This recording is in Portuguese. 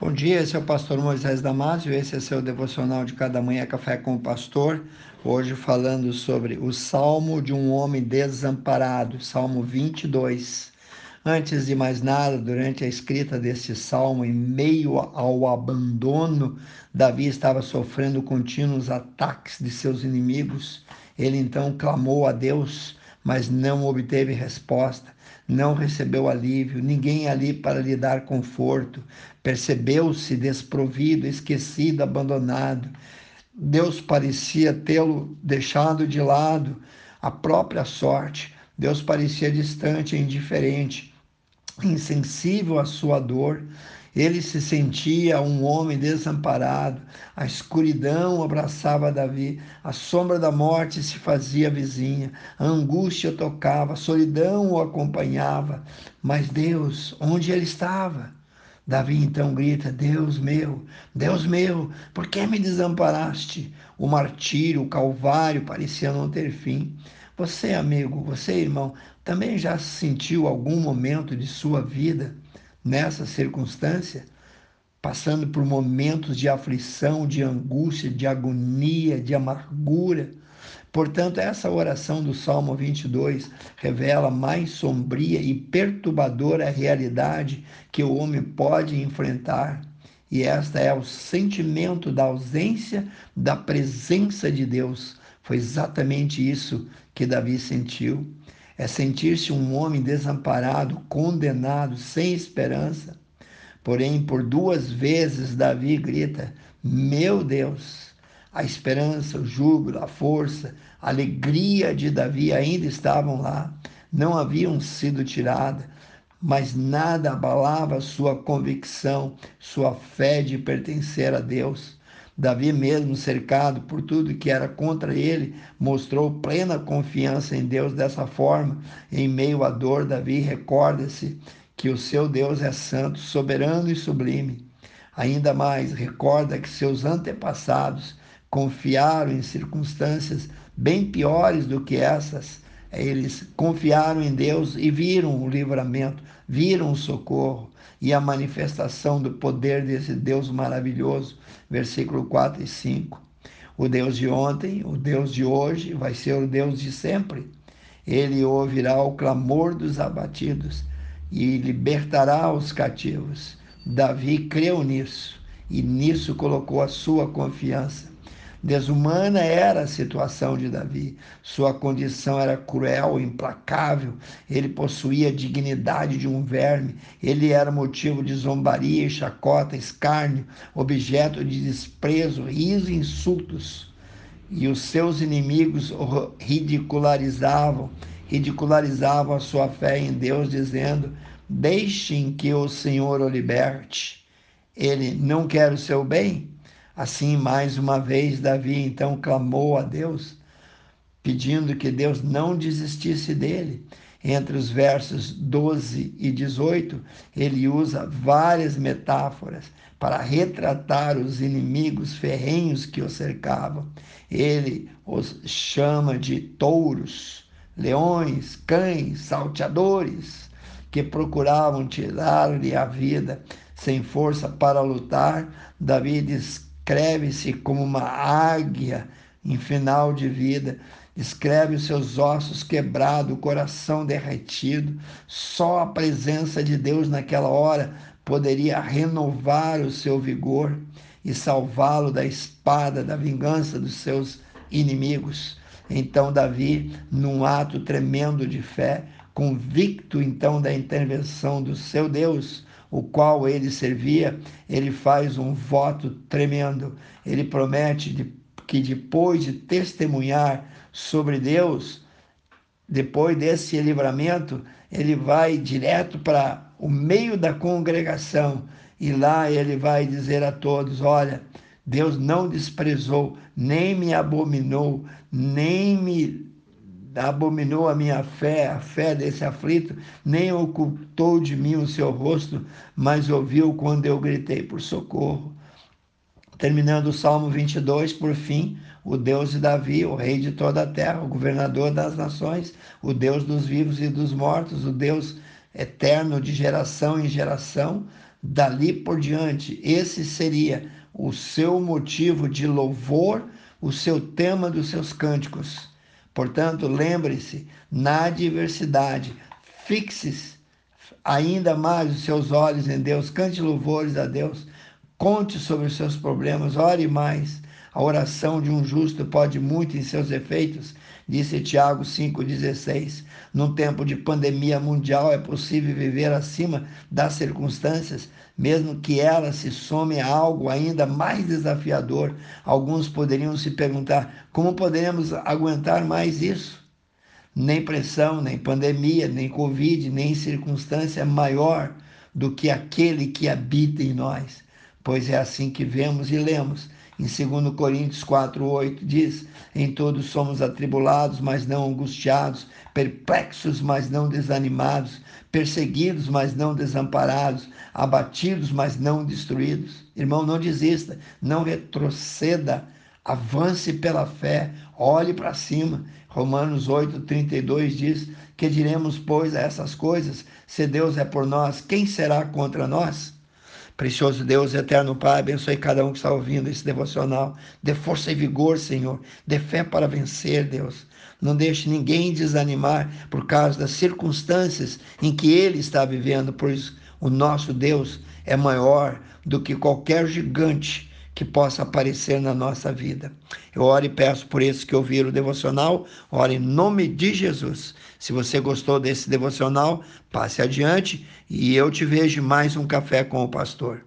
Bom dia, esse é o pastor Moisés Damásio, esse é seu devocional de cada manhã Café com o Pastor. Hoje falando sobre o Salmo de um homem desamparado, Salmo 22. Antes de mais nada, durante a escrita desse salmo, em meio ao abandono, Davi estava sofrendo contínuos ataques de seus inimigos. Ele então clamou a Deus, mas não obteve resposta não recebeu alívio, ninguém ali para lhe dar conforto, percebeu-se desprovido, esquecido, abandonado. Deus parecia tê-lo deixado de lado, a própria sorte. Deus parecia distante, indiferente, insensível à sua dor. Ele se sentia um homem desamparado, a escuridão abraçava Davi, a sombra da morte se fazia vizinha, a angústia tocava, a solidão o acompanhava. Mas Deus, onde ele estava? Davi então grita: Deus meu, Deus meu, por que me desamparaste? O martírio, o calvário parecia não ter fim. Você, amigo, você, irmão, também já sentiu algum momento de sua vida nessa circunstância, passando por momentos de aflição, de angústia, de agonia, de amargura. Portanto, essa oração do Salmo 22 revela mais sombria e perturbadora realidade que o homem pode enfrentar. E esta é o sentimento da ausência da presença de Deus. Foi exatamente isso que Davi sentiu é sentir-se um homem desamparado, condenado, sem esperança. Porém, por duas vezes, Davi grita: Meu Deus! A esperança, o júbilo, a força, a alegria de Davi ainda estavam lá, não haviam sido tiradas, mas nada abalava sua convicção, sua fé de pertencer a Deus. Davi, mesmo cercado por tudo que era contra ele, mostrou plena confiança em Deus dessa forma. Em meio à dor, Davi recorda-se que o seu Deus é santo, soberano e sublime. Ainda mais, recorda que seus antepassados confiaram em circunstâncias bem piores do que essas. Eles confiaram em Deus e viram o livramento, viram o socorro e a manifestação do poder desse Deus maravilhoso. Versículo 4 e 5. O Deus de ontem, o Deus de hoje, vai ser o Deus de sempre. Ele ouvirá o clamor dos abatidos e libertará os cativos. Davi creu nisso e nisso colocou a sua confiança. Desumana era a situação de Davi. Sua condição era cruel, implacável. Ele possuía a dignidade de um verme. Ele era motivo de zombaria, chacota, escárnio, objeto de desprezo, riso e insultos. E os seus inimigos ridicularizavam, ridicularizavam a sua fé em Deus, dizendo: Deixem que o Senhor o liberte. Ele não quer o seu bem? Assim, mais uma vez, Davi então clamou a Deus, pedindo que Deus não desistisse dele. Entre os versos 12 e 18, ele usa várias metáforas para retratar os inimigos ferrenhos que o cercavam. Ele os chama de touros, leões, cães, salteadores, que procuravam tirar-lhe a vida sem força para lutar. Davi diz descreve-se como uma águia em final de vida, descreve os seus ossos quebrados, o coração derretido. Só a presença de Deus naquela hora poderia renovar o seu vigor e salvá-lo da espada da vingança dos seus inimigos. Então, Davi, num ato tremendo de fé, convicto então da intervenção do seu Deus, o qual ele servia, ele faz um voto tremendo. Ele promete que depois de testemunhar sobre Deus, depois desse livramento, ele vai direto para o meio da congregação e lá ele vai dizer a todos: Olha, Deus não desprezou, nem me abominou, nem me abominou a minha fé, a fé desse aflito, nem ocultou de mim o seu rosto, mas ouviu quando eu gritei por socorro. Terminando o Salmo 22, por fim, o Deus de Davi, o rei de toda a terra, o governador das nações, o Deus dos vivos e dos mortos, o Deus eterno de geração em geração, Dali por diante, esse seria o seu motivo de louvor, o seu tema dos seus cânticos. Portanto, lembre-se, na adversidade, fixe ainda mais os seus olhos em Deus, cante louvores a Deus, conte sobre os seus problemas, ore mais. A oração de um justo pode muito em seus efeitos, disse Tiago 5,16. Num tempo de pandemia mundial, é possível viver acima das circunstâncias, mesmo que elas se somem a algo ainda mais desafiador. Alguns poderiam se perguntar: como poderemos aguentar mais isso? Nem pressão, nem pandemia, nem Covid, nem circunstância maior do que aquele que habita em nós. Pois é assim que vemos e lemos em 2 Coríntios 4:8 diz: Em todos somos atribulados, mas não angustiados, perplexos, mas não desanimados, perseguidos, mas não desamparados, abatidos, mas não destruídos. Irmão, não desista, não retroceda, avance pela fé, olhe para cima. Romanos 8:32 diz: Que diremos, pois, a essas coisas? Se Deus é por nós, quem será contra nós? Precioso Deus, eterno Pai, abençoe cada um que está ouvindo esse devocional. Dê força e vigor, Senhor. Dê fé para vencer, Deus. Não deixe ninguém desanimar por causa das circunstâncias em que ele está vivendo, pois o nosso Deus é maior do que qualquer gigante que possa aparecer na nossa vida. Eu oro e peço por esses que ouviram o devocional, oro em nome de Jesus. Se você gostou desse devocional, passe adiante e eu te vejo mais um café com o pastor.